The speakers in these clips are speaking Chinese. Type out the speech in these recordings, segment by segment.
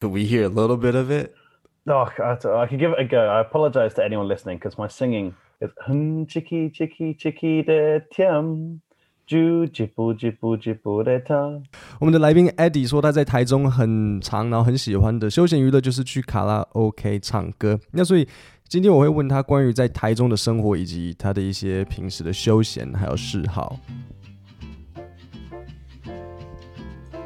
Could we hear a little bit of it? Oh, I, I could give it a go. I apologize to anyone listening because my singing is hum chiki chiki chiki de tiam. 我们的来宾 Eddie 说他在台中很常，然后很喜欢的休闲娱乐就是去卡拉 OK 唱歌。那所以今天我会问他关于在台中的生活，以及他的一些平时的休闲还有嗜好。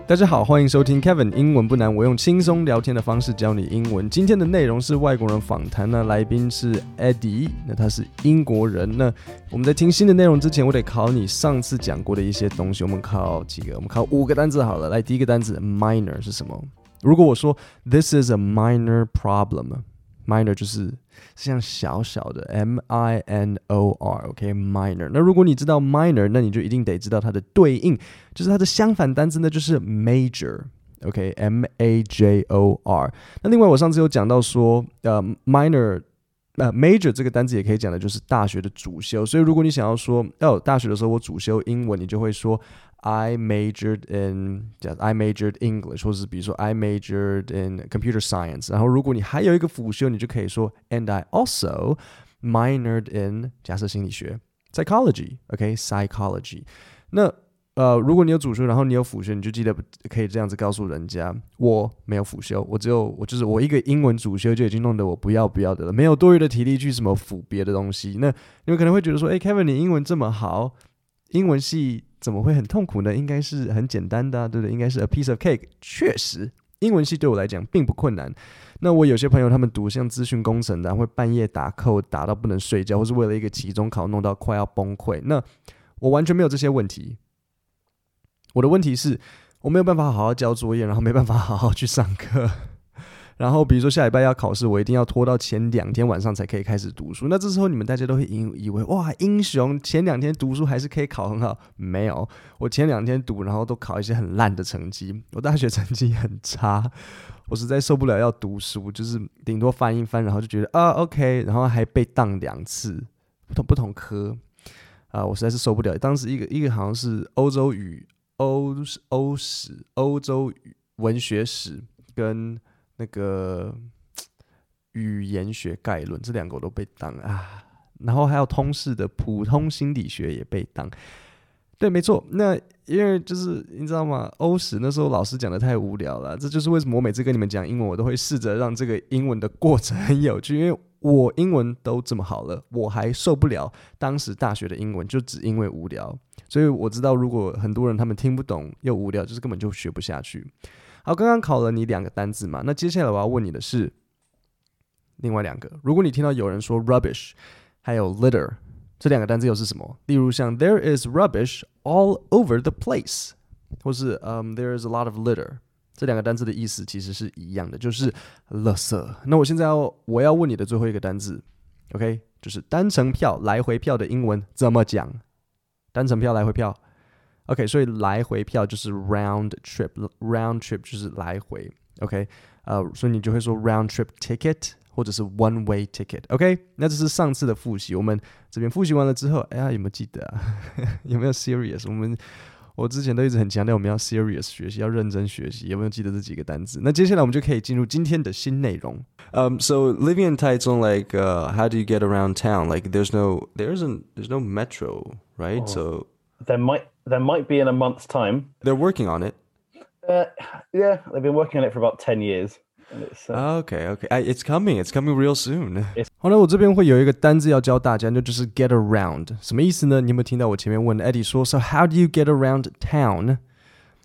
大家好，欢迎收听 Kevin 英文不难，我用轻松聊天的方式教你英文。今天的内容是外国人访谈，那来宾是 Eddie，那他是英国人。那我们在听新的内容之前，我得考你上次讲过的一些东西。我们考几个？我们考五个单词好了。来，第一个单词 minor 是什么？如果我说 This is a minor problem Minor 就是。像小小的 M I N O R，OK，minor。那如果你知道 minor，那你就一定得知道它的对应，就是它的相反单词呢，就是 major，OK，M A J O R。那另外我上次有讲到说，呃，minor，呃，major 这个单词也可以讲的就是大学的主修。所以如果你想要说，哦，大学的时候我主修英文，你就会说。I majored in I majored English，或者是比如说 I majored in computer science。然后如果你还有一个辅修，你就可以说 And I also minored in 假设心理学 psychology，OK，psychology。那呃，如果你有主修，然后你有辅修，你就记得可以这样子告诉人家，我没有辅修，我只有我就是我一个英文主修就已经弄得我不要不要的了，没有多余的体力去什么辅别的东西。那你们可能会觉得说，哎，Kevin，你英文这么好，英文系。怎么会很痛苦呢？应该是很简单的啊，对不对？应该是 a piece of cake。确实，英文系对我来讲并不困难。那我有些朋友他们读像资讯工程的，会半夜打 code 打到不能睡觉，或是为了一个期中考弄到快要崩溃。那我完全没有这些问题。我的问题是，我没有办法好好交作业，然后没办法好好去上课。然后，比如说下礼拜要考试，我一定要拖到前两天晚上才可以开始读书。那这时候你们大家都会以以为哇，英雄前两天读书还是可以考很好。没有，我前两天读，然后都考一些很烂的成绩。我大学成绩很差，我实在受不了要读书，就是顶多翻一翻，然后就觉得啊 OK，然后还被当两次，不同不同科啊，我实在是受不了。当时一个一个好像是欧洲语、欧欧史、欧洲文学史跟。那个语言学概论这两个我都被当啊，然后还有通识的普通心理学也被当，对，没错。那因为就是你知道吗？欧史那时候老师讲的太无聊了，这就是为什么我每次跟你们讲英文，我都会试着让这个英文的过程很有趣。因为我英文都这么好了，我还受不了当时大学的英文，就只因为无聊。所以我知道，如果很多人他们听不懂又无聊，就是根本就学不下去。好，刚刚考了你两个单字嘛，那接下来我要问你的是另外两个。如果你听到有人说 rubbish，还有 litter 这两个单字又是什么？例如像 there is rubbish all over the place，或是嗯、there is a lot of litter，这两个单字的意思其实是一样的，就是垃圾。那我现在要我要问你的最后一个单字，OK，就是单程票来回票的英文怎么讲？单程票来回票。OK，所以来回票就是 round trip，round trip 就是来回。OK，呃，所以你就会说 round trip ticket 或者是 one way ticket。OK，那这是上次的复习，我们这边复习完了之后，哎呀，有没有记得啊？有没有 serious？我们我之前都一直很强调我们要 serious 学习，要认真学习。有没有记得这几个单词？那接下来我们就可以进入今天的新内容。Um, so living in Taichung, like, uh, how do you get around town? Like, there's no, there isn't, there's no metro, right? Oh, so there might. There might be in a month's time. They're working on it. Uh, yeah, they've been working on it for about ten years. Uh, okay, okay, it's coming. It's coming real soon. 好了，我这边会有一个单字要教大家，那就是 get around。什么意思呢？你有没有听到我前面问 Eddie 说，So how do you get around town？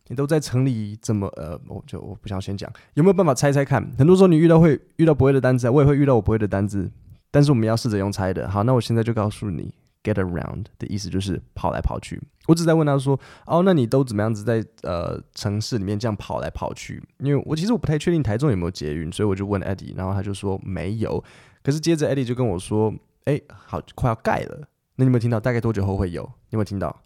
你都在城里怎么呃，我就我不想先讲，有没有办法猜猜看？很多时候你遇到会遇到不会的单字，我也会遇到我不会的单字，但是我们要试着用猜的。好，那我现在就告诉你。Get around 的意思就是跑来跑去。我只在问他说：“哦，那你都怎么样子在呃城市里面这样跑来跑去？”因为我其实我不太确定台中有没有捷运，所以我就问 Eddie，然后他就说没有。可是接着 Eddie 就跟我说：“哎，好，快要盖了。”那你有没有听到？大概多久后会有？你有没有听到？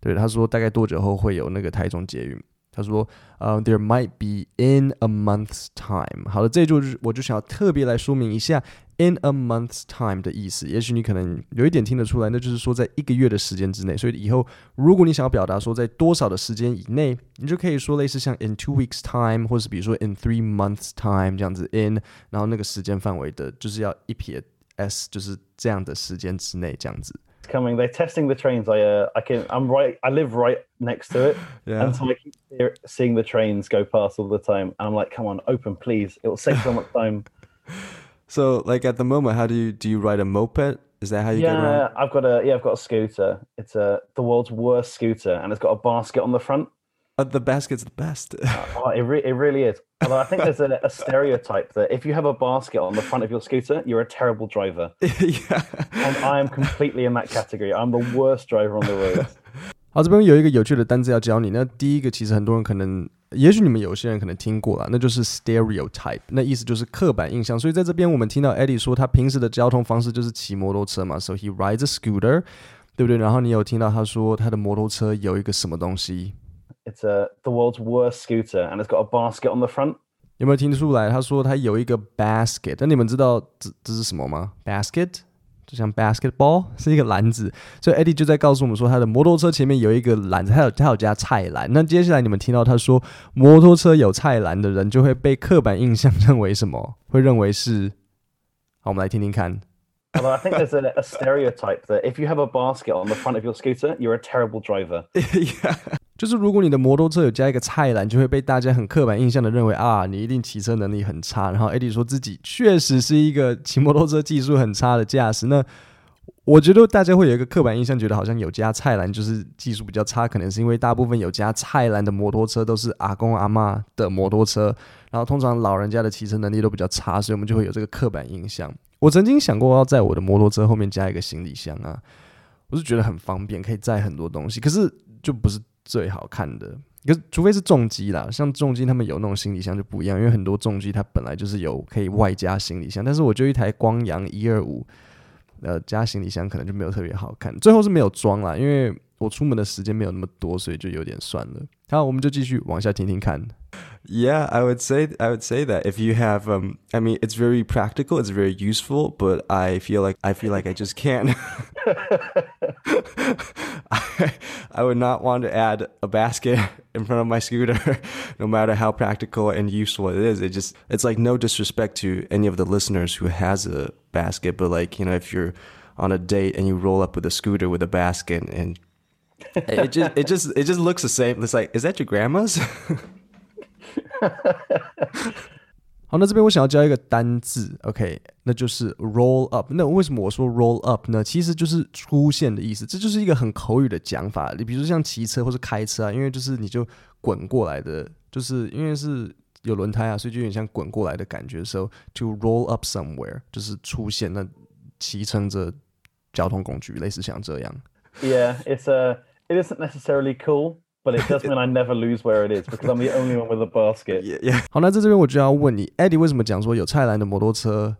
对，他说大概多久后会有那个台中捷运？他说，呃、，there might be in a month's time。好了，这就是我就想要特别来说明一下 in a month's time 的意思。也许你可能有一点听得出来，那就是说在一个月的时间之内。所以以后如果你想要表达说在多少的时间以内，你就可以说类似像 in two weeks time，或者是比如说 in three months time 这样子 in，然后那个时间范围的就是要一撇 s，就是这样的时间之内这样子。Coming. They're testing the trains. I uh, I can I'm right. I live right next to it, yeah. and so I keep seeing the trains go past all the time. And I'm like, come on, open, please. It will save so much time. so, like at the moment, how do you do you ride a moped? Is that how you yeah, get around? I've got a yeah, I've got a scooter. It's a the world's worst scooter, and it's got a basket on the front. Uh, the basket's the best. oh, it, re- it really is. Although I think there's a, a, stereotype that if you have a basket on the front of your scooter, you're a terrible driver. yeah. And I am completely in that category. I'm the worst driver on the road. 好，这边有一个有趣的单字要教你。那第一个其实很多人可能，也许你们有些人可能听过啦，那就是 stereotype。那意思就是刻板印象。所以在这边我们听到 Eddie 说他平时的交通方式就是骑摩托车嘛，so he rides a scooter，对不对？然后你有听到他说他的摩托车有一个什么东西 ？It's a the world's worst scooter, and it's got a basket on the front. 有没有听出来？他说他有一个 basket，那你们知道这这是什么吗？basket 就像 basketball 是一个篮子，所以 Eddie 就在告诉我们说，他的摩托车前面有一个篮子，他有他有加菜篮。那接下来你们听到他说摩托车有菜篮的人，就会被刻板印象认为什么？会认为是？好，我们来听听看。Although I think there's a, a stereotype that if you have a basket on the front of your scooter, you're a terrible driver. yeah. 就是如果你的摩托车有加一个菜篮，就会被大家很刻板印象的认为啊，你一定骑车能力很差。然后 Eddie 说自己确实是一个骑摩托车技术很差的驾驶。那我觉得大家会有一个刻板印象，觉得好像有加菜篮就是技术比较差，可能是因为大部分有加菜篮的摩托车都是阿公阿嬷的摩托车，然后通常老人家的骑车能力都比较差，所以我们就会有这个刻板印象。我曾经想过要在我的摩托车后面加一个行李箱啊，我是觉得很方便，可以载很多东西，可是就不是。最好看的，可是除非是重机啦，像重机他们有那种行李箱就不一样，因为很多重机它本来就是有可以外加行李箱，但是我就一台光阳一二五，呃，加行李箱可能就没有特别好看，最后是没有装啦，因为我出门的时间没有那么多，所以就有点算了。好，我们就继续往下听听看。Yeah, I would say I would say that if you have um I mean it's very practical, it's very useful, but I feel like I feel like I just can't. I, I would not want to add a basket in front of my scooter no matter how practical and useful it is. It just it's like no disrespect to any of the listeners who has a basket, but like, you know, if you're on a date and you roll up with a scooter with a basket and it just it just it just looks the same. It's like, is that your grandma's? 好，那这边我想要教一个单字，OK，那就是 roll up。那为什么我说 roll up 呢？其实就是出现的意思，这就是一个很口语的讲法。你比如说像骑车或是开车啊，因为就是你就滚过来的，就是因为是有轮胎啊，所以就有点像滚过来的感觉。So to roll up somewhere 就是出现，那骑乘着交通工具，类似像这样。Yeah, it's a, it isn't necessarily cool. But it does mean I never lose where it is because I'm the only one with a basket. Yeah, yeah. 好，那在这边我就要问你，Eddie 为什么讲说有菜篮的摩托车，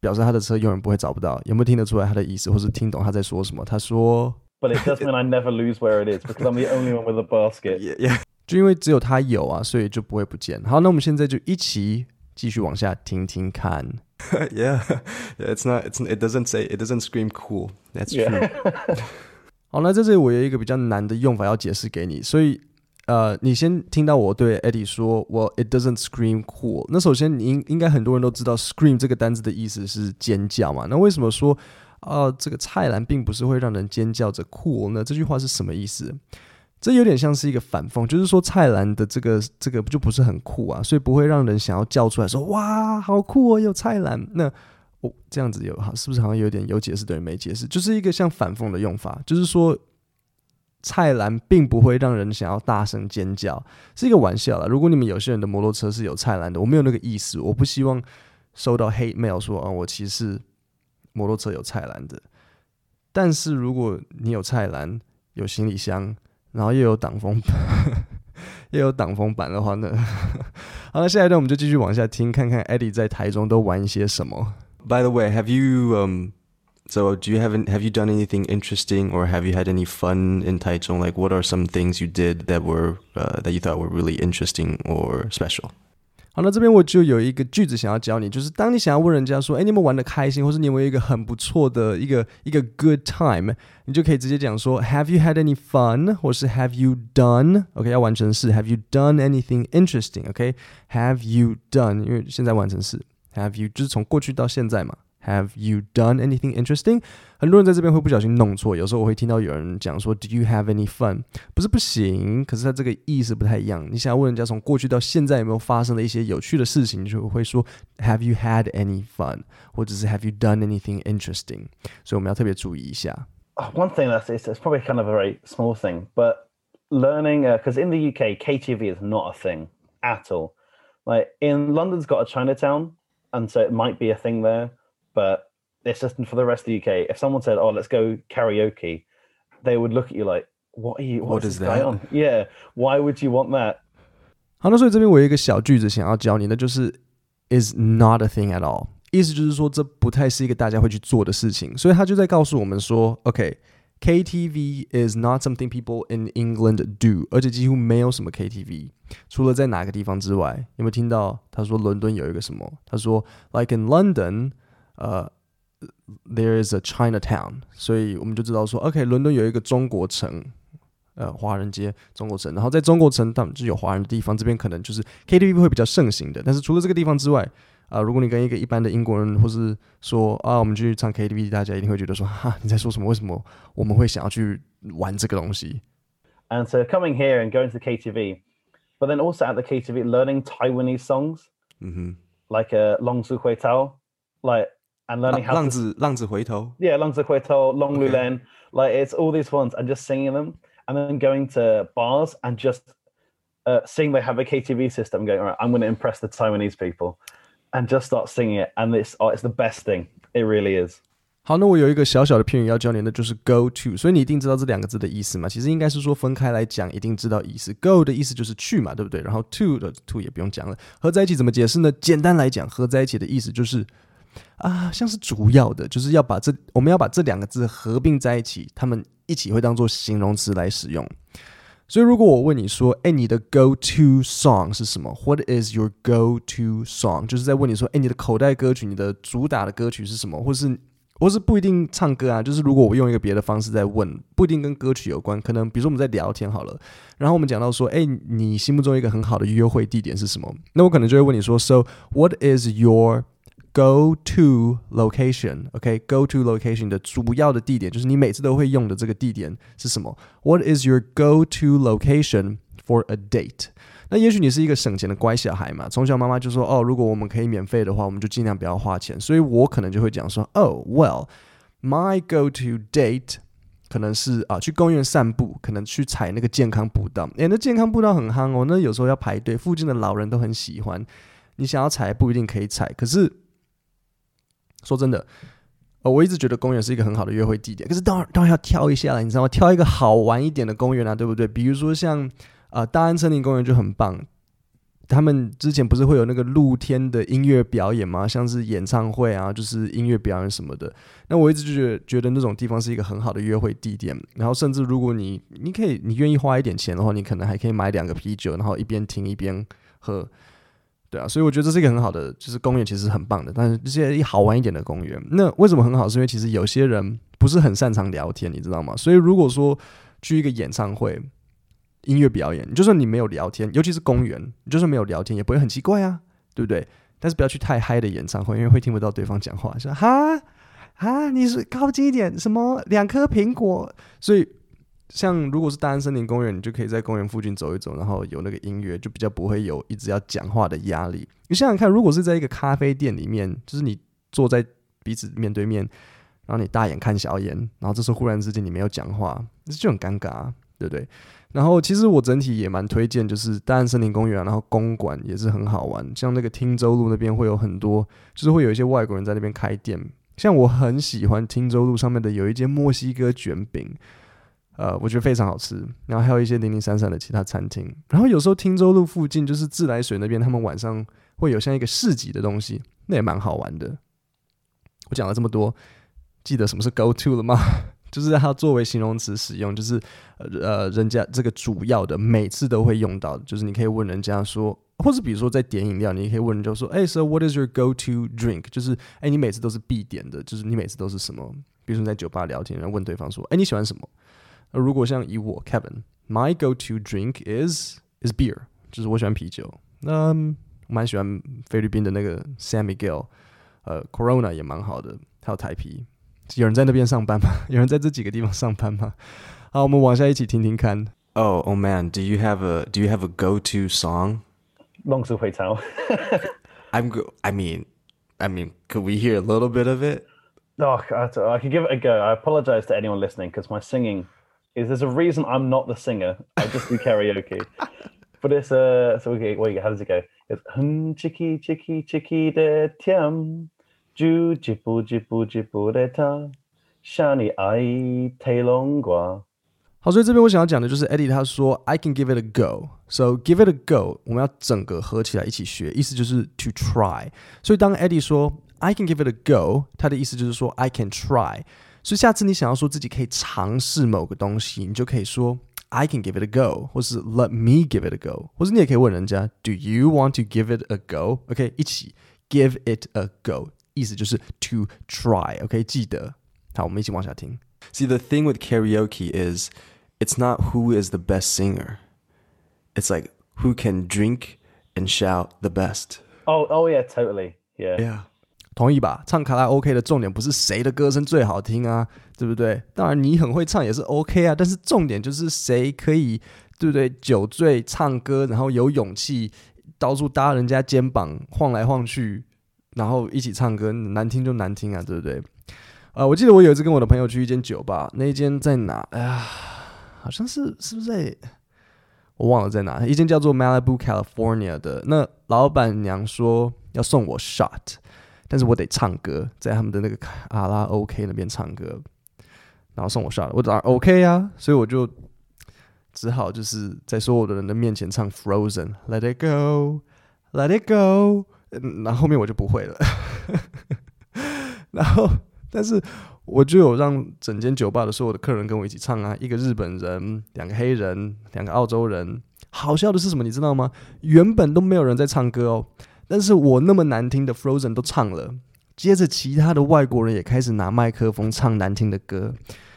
表示他的车永远不会找不到？有没有听得出来他的意思，或是听懂他在说什么？他说，But it does mean I never lose where it is because I'm the only one with a basket. Yeah, yeah. 就因为只有他有啊，所以就不会不见。好，那我们现在就一起继续往下听听看。 yeah, it's not, it's, it doesn't say, it doesn't scream cool. That's true. Yeah. 好，那在这里我有一个比较难的用法要解释给你，所以呃，你先听到我对 Eddie 说，我 It doesn't scream cool。那首先你应应该很多人都知道 scream 这个单词的意思是尖叫嘛？那为什么说啊、这个菜篮并不是会让人尖叫着 cool 呢？这句话是什么意思？这有点像是一个反讽，就是说菜篮的这个这个就不是很酷啊，所以不会让人想要叫出来说哇好酷哦，有菜篮那。哦，这样子有哈，是不是好像有点有解释等于没解释？就是一个像反讽的用法，就是说菜篮并不会让人想要大声尖叫，是一个玩笑啦。如果你们有些人的摩托车是有菜篮的，我没有那个意思，我不希望收到 hate mail 说啊，我其实摩托车有菜篮的。但是如果你有菜篮、有行李箱，然后又有挡风板，又有挡风板的话呢，好，那下一段我们就继续往下听，看看 Eddie 在台中都玩一些什么。By the way, have you um So, do you have have you done anything interesting, or have you had any fun in Taichung? Like, what are some things you did that were uh, that you thought were really interesting or special? 好，那这边我就有一个句子想要教你，就是当你想要问人家说，哎，你有没有玩得开心，或是你有没有一个很不错的一个一个 good time，你就可以直接讲说，Have you had any fun，或是 Have you done？OK，要完成式，Have you done anything interesting？OK，Have you done？因为现在完成式 ，Have you 就是从过去到现在嘛。Have you done anything interesting？很多人在这边会不小心弄错，有时候我会听到有人讲说，Did you have any fun？不是不行，可是它这个意思不太一样。你想要问人家从过去到现在有没有发生了一些有趣的事情，就会说，Have you had any fun？或者是 Have you done anything interesting？所以我们要特别注意一下。One thing that's it's, it's probably kind of a very small thing, but learning because uh, in the UK KTV is not a thing at all. Like in London's got a Chinatown, and so it might be a thing there. but it's just for the rest of the UK. If someone said, "Oh, let's go karaoke," they would look at you like, "What are you? What is that? On? Yeah, why would you want that?" 好，那所以这边我有一个小句子想要教你的，就是 "is not a thing at all"，意思就是说这不太是一个大家会去做的事情。所以他就在告诉我们说，OK。 KTV is not something people in England do，而且几乎没有什么 KTV，除了在哪个地方之外，有没有听到？他说伦敦有一个什么？他说，like in London。呃、，there is a Chinatown，所以我们就知道说，OK，伦敦有一个中国城，呃，华人街中国城，然后在中国城，他们就有华人的地方，这边可能就是 KTV 会比较盛行的。但是除了这个地方之外，啊、呃，如果你跟一个一般的英国人，或是说啊，我们去唱 KTV，大家一定会觉得说，哈，你在说什么？为什么我们会想要去玩这个东西？And so coming here and going to the KTV, but then also at the KTV learning Taiwanese songs, mm-hmm. like a Long Su Hui Tao, like and learning how 浪子浪子回头 yeah 浪子回头 Long Lu Len like it's all these ones and just singing them and then going to bars and just uh, seeing they have a KTV system going all right I'm going to impress the Taiwanese people And just start singing it and it's oh, it's the best thing it really is 好，那我有一个小小的片语要教你，那就是 go to，所以你一定知道这两个字的意思嘛？其实应该是说分开来讲，一定知道意思。go 的意思就是去嘛，对不对？然后 to 的 to 也不用讲了，合在一起怎么解释呢？简单来讲，合在一起的意思就是。啊，像是主要的，就是要把这我们要把这两个字合并在一起，他们一起会当做形容词来使用。所以，如果我问你说，哎，你的 go to song 是什么？What is your go to song？就是在问你说，哎，你的口袋歌曲，你的主打的歌曲是什么？或是，或是不一定唱歌啊，就是如果我用一个别的方式在问，不一定跟歌曲有关，可能比如说我们在聊天好了，然后我们讲到说，哎，你心目中一个很好的约会地点是什么？那我可能就会问你说，So what is your Go to location，OK，Go to location 的主要的地点就是你每次都会用的这个地点是什么？What is your go to location for a date？那也许你是一个省钱的乖小孩嘛，从小妈妈就说，哦，如果我们可以免费的话，我们就尽量不要花钱。所以我可能就会讲说，Oh well，my go to date 可能是啊去公园散步，可能去踩那个健康步道。诶，那健康步道很夯哦，那有时候要排队，附近的老人都很喜欢。你想要踩不一定可以踩，可是。说真的，呃，我一直觉得公园是一个很好的约会地点。可是当然，当然要挑一下了，你知道吗？挑一个好玩一点的公园啊，对不对？比如说像、呃，大安森林公园就很棒。他们之前不是会有那个露天的音乐表演吗？像是演唱会啊，就是音乐表演什么的。那我一直就觉得觉得那种地方是一个很好的约会地点。然后甚至如果你你可以你愿意花一点钱的话，你可能还可以买两个啤酒，然后一边听一边喝。对啊，所以我觉得这是一个很好的，就是公园其实很棒的，但是这些好玩一点的公园，那为什么很好？是因为其实有些人不是很擅长聊天，你知道吗？所以如果说去一个演唱会、音乐表演，就算你没有聊天，尤其是公园，你就算没有聊天，也不会很奇怪啊，对不对？但是不要去太嗨的演唱会，因为会听不到对方讲话，说哈啊，你是靠近一点，什么两颗苹果，所以。像如果是大安森林公园，你就可以在公园附近走一走，然后有那个音乐，就比较不会有一直要讲话的压力。你想想看，如果是在一个咖啡店里面，就是你坐在彼此面对面，然后你大眼看小眼，然后这时候忽然之间你没有讲话，这就很尴尬，对不对？然后其实我整体也蛮推荐，就是大安森林公园啊，然后公馆也是很好玩。像那个汀州路那边会有很多，就是会有一些外国人在那边开店。像我很喜欢汀州路上面的有一间墨西哥卷饼。呃，我觉得非常好吃，然后还有一些零零散散的其他餐厅，然后有时候汀州路附近就是自来水那边，他们晚上会有像一个市集的东西，那也蛮好玩的。我讲了这么多，记得什么是 go to 了吗？就是它作为形容词使用，就是呃，人家这个主要的每次都会用到，就是你可以问人家说，或者比如说在点饮料，你也可以问人家说，哎，so what is your go to drink？就是哎，你每次都是必点的，就是你每次都是什么？比如说你在酒吧聊天，然后问对方说，哎，你喜欢什么？那如果像以我 Kevin，my go to drink is is beer，就是我喜欢啤酒。那我蛮喜欢菲律宾的那个 San Miguel，呃，Corona 也蛮好的，还有台啤。有人在那边上班吗？有人在这几个地方上班吗？好，我们往下一起听听看。Oh, oh man, do you have a do you have a go-to song? 龙叔会唱。 I'm go. I mean, I mean, could we hear a little bit of it? Oh, I, I can give it a go. I apologize to anyone listening because my singing is there's a reason I'm not the singer. I just do karaoke. but it's uh so okay, wait, how does it go? It's hum chicky chicky chicky de tiam. 就吉布吉布吉布的他，想你爱太龙瓜。好，所以这边我想要讲的就是 Eddie 他说 I can give it a go，so give it a go，我们要整个合起来一起学，意思就是 to try。所以当 Eddie 说 I can give it a go，他的意思就是说 I can try。 所以下次你想要说自己可以尝试某个东西，你就可以说 I can give it a go，或是 Let me give it a go，或是你也可以问人家 Do you want to give it a go？OK，一起 give it a go。意思就是 to try，OK，、okay? 记得。好，我们一起往下听。See, the thing with karaoke is, it's not who is the best singer. It's like who can drink and shout the best. Oh, oh yeah, totally. Yeah. Yeah. 同意吧？唱卡拉 OK 的重点不是谁的歌声最好听啊，对不对？当然你很会唱也是 OK 啊，但是重点就是谁可以，对不对？酒醉唱歌，然后有勇气到处搭人家肩膀晃来晃去。然后一起唱歌，难听就难听啊，对不对？呃，我记得我有一次跟我的朋友去一间酒吧，那一间在哪？哎呀，好像是是不是在？我忘了在哪。一间叫做 Malibu California 的，那老板娘说要送我 shot，但是我得唱歌，在他们的那个卡拉 OK 那边唱歌，然后送我下来我当然 OK 啊，所以我就只好就是在所有的人的面前唱 Frozen，Let it go，Let it go。那后，后面我就不会了，然后但是我就有让整间酒吧的所有的客人跟我一起唱啊，一个日本人，两个黑人，两个澳洲人。好笑的是什么，你知道吗？原本都没有人在唱歌哦，但是我那么难听的 Frozen 都唱了，接着其他的外国人也开始拿麦克风唱难听的歌。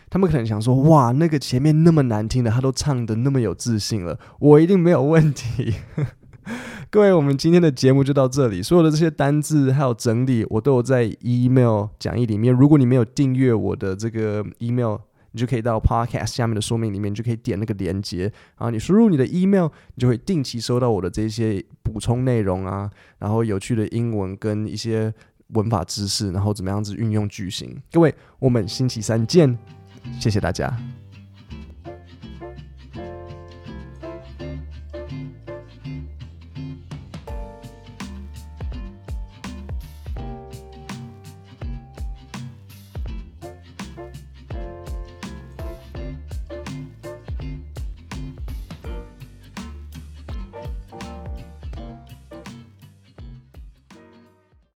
他们可能想说，哇，那个前面那么难听的，他都唱得那么有自信了，我一定没有问题。各位，我们今天的节目就到这里。所有的这些单字还有整理，我都有在 email 讲义里面。如果你没有订阅我的这个 email，你就可以到 podcast 下面的说明里面，就可以点那个连接，然后你输入你的 email，你就会定期收到我的这些补充内容啊，然后有趣的英文跟一些文法知识，然后怎么样子运用句型。各位，我们星期三见，谢谢大家。